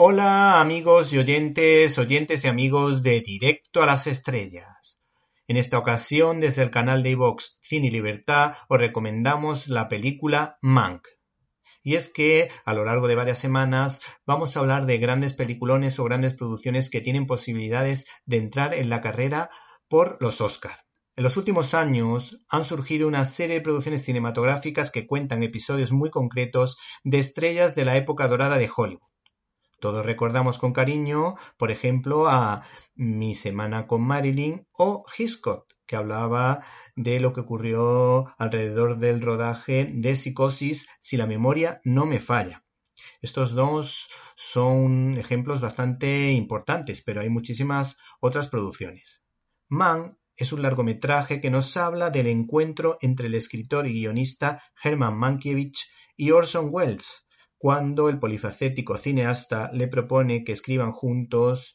Hola amigos y oyentes, oyentes y amigos de Directo a las Estrellas. En esta ocasión, desde el canal de iVox Cine y Libertad, os recomendamos la película Mank. Y es que a lo largo de varias semanas vamos a hablar de grandes peliculones o grandes producciones que tienen posibilidades de entrar en la carrera por los Oscar. En los últimos años han surgido una serie de producciones cinematográficas que cuentan episodios muy concretos de estrellas de la época dorada de Hollywood. Todos recordamos con cariño, por ejemplo, a Mi Semana con Marilyn o Hitchcock, que hablaba de lo que ocurrió alrededor del rodaje de Psicosis, si la memoria no me falla. Estos dos son ejemplos bastante importantes, pero hay muchísimas otras producciones. Man es un largometraje que nos habla del encuentro entre el escritor y guionista Herman Mankiewicz y Orson Welles, cuando el polifacético cineasta le propone que escriban juntos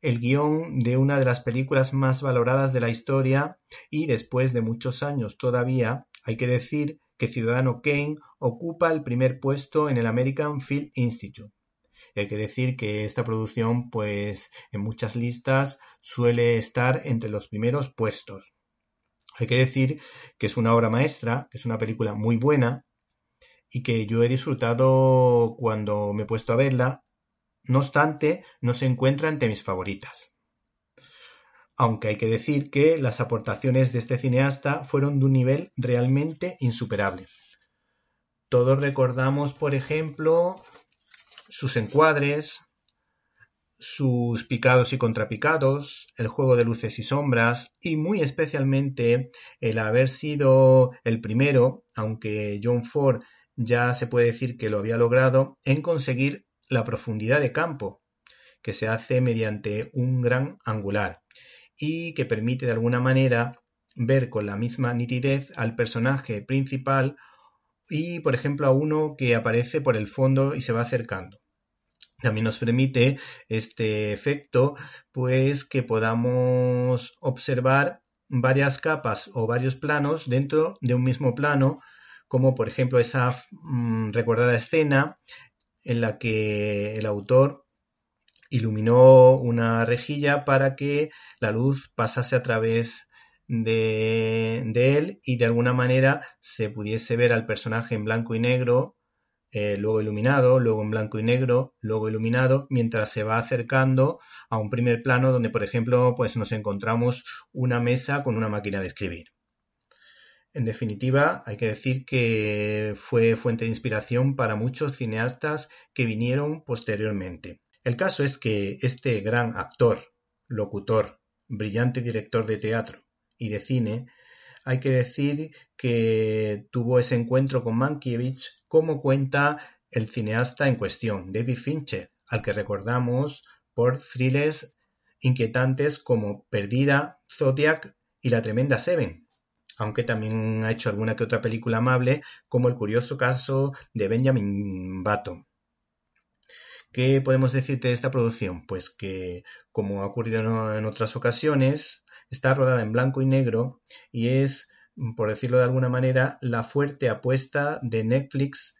el guion de una de las películas más valoradas de la historia y después de muchos años todavía hay que decir que Ciudadano Kane ocupa el primer puesto en el American Film Institute hay que decir que esta producción, pues en muchas listas suele estar entre los primeros puestos. Hay que decir que es una obra maestra, que es una película muy buena y que yo he disfrutado cuando me he puesto a verla. No obstante, no se encuentra entre mis favoritas. Aunque hay que decir que las aportaciones de este cineasta fueron de un nivel realmente insuperable. Todos recordamos, por ejemplo, sus encuadres, sus picados y contrapicados, el juego de luces y sombras y muy especialmente el haber sido el primero, aunque John Ford ya se puede decir que lo había logrado, en conseguir la profundidad de campo, que se hace mediante un gran angular y que permite de alguna manera ver con la misma nitidez al personaje principal y, por ejemplo, a uno que aparece por el fondo y se va acercando. También nos permite este efecto, pues que podamos observar varias capas o varios planos dentro de un mismo plano, como por ejemplo esa mm, recordada escena en la que el autor iluminó una rejilla para que la luz pasase a través de, él y de alguna manera se pudiese ver al personaje en blanco y negro, eh, luego iluminado, luego en blanco y negro, luego iluminado, mientras se va acercando a un primer plano donde, por ejemplo, pues nos encontramos una mesa con una máquina de escribir. En definitiva, hay que decir que fue fuente de inspiración para muchos cineastas que vinieron posteriormente. El caso es que este gran actor, locutor, brillante director de teatro, y de cine, hay que decir que tuvo ese encuentro con Mankiewicz como cuenta el cineasta en cuestión, David Fincher, al que recordamos por thrillers inquietantes como Perdida, Zodiac y La Tremenda Seven, aunque también ha hecho alguna que otra película amable, como el curioso caso de Benjamin Button. ¿Qué podemos decirte de esta producción? Pues que, como ha ocurrido en otras ocasiones, Está rodada en blanco y negro y es, por decirlo de alguna manera, la fuerte apuesta de Netflix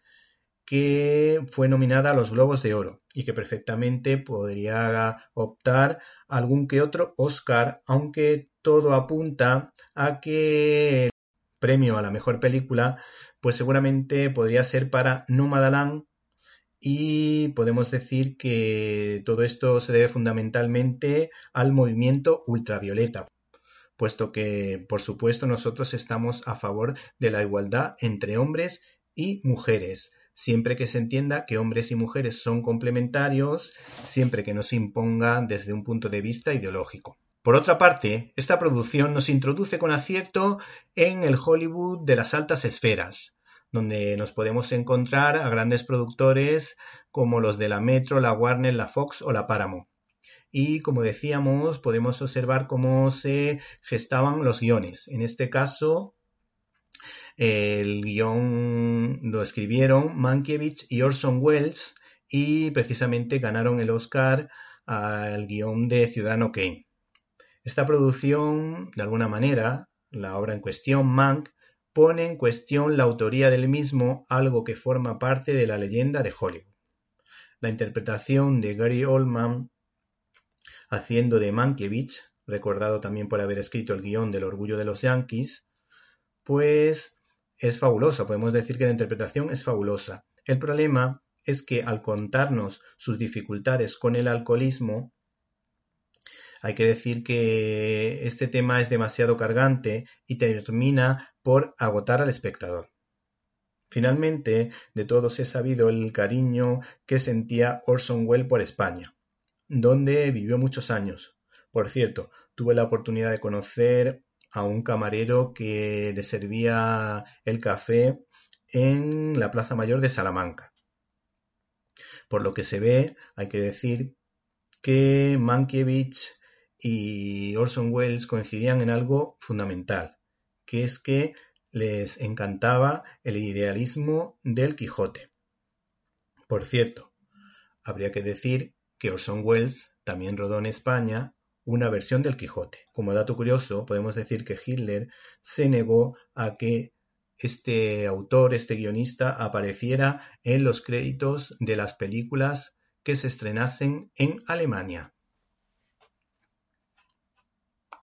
que fue nominada a los Globos de Oro y que perfectamente podría optar algún que otro Oscar, aunque todo apunta a que el premio a la mejor película pues seguramente podría ser para Nomadland y podemos decir que todo esto se debe fundamentalmente al movimiento ultravioleta puesto que, por supuesto, nosotros estamos a favor de la igualdad entre hombres y mujeres, siempre que se entienda que hombres y mujeres son complementarios, siempre que no se imponga desde un punto de vista ideológico. Por otra parte, esta producción nos introduce con acierto en el Hollywood de las altas esferas, donde nos podemos encontrar a grandes productores como los de la Metro, la Warner, la Fox o la Paramount y como decíamos podemos observar cómo se gestaban los guiones. En este caso el guion lo escribieron Mankiewicz y Orson Welles y precisamente ganaron el Oscar al guion de Ciudadano Kane. Esta producción, de alguna manera, la obra en cuestión, Mank, pone en cuestión la autoría del mismo, algo que forma parte de la leyenda de Hollywood. la interpretación de Gary Oldman haciendo de Mankiewicz, recordado también por haber escrito el guion del Orgullo de los Yankees, pues es fabulosa, podemos decir que la interpretación es fabulosa. El problema es que al contarnos sus dificultades con el alcoholismo, hay que decir que este tema es demasiado cargante y termina por agotar al espectador. Finalmente, de todos he sabido el cariño que sentía Orson Welles por España, donde vivió muchos años. Por cierto, tuve la oportunidad de conocer a un camarero que le servía el café en la Plaza Mayor de Salamanca. Por lo que se ve, hay que decir que Mankiewicz y Orson Welles coincidían en algo fundamental, que es que les encantaba el idealismo del Quijote. Por cierto, habría que decir que Orson Welles también rodó en España una versión del Quijote. Como dato curioso, podemos decir que Hitler se negó a que este autor, este guionista, apareciera en los créditos de las películas que se estrenasen en Alemania.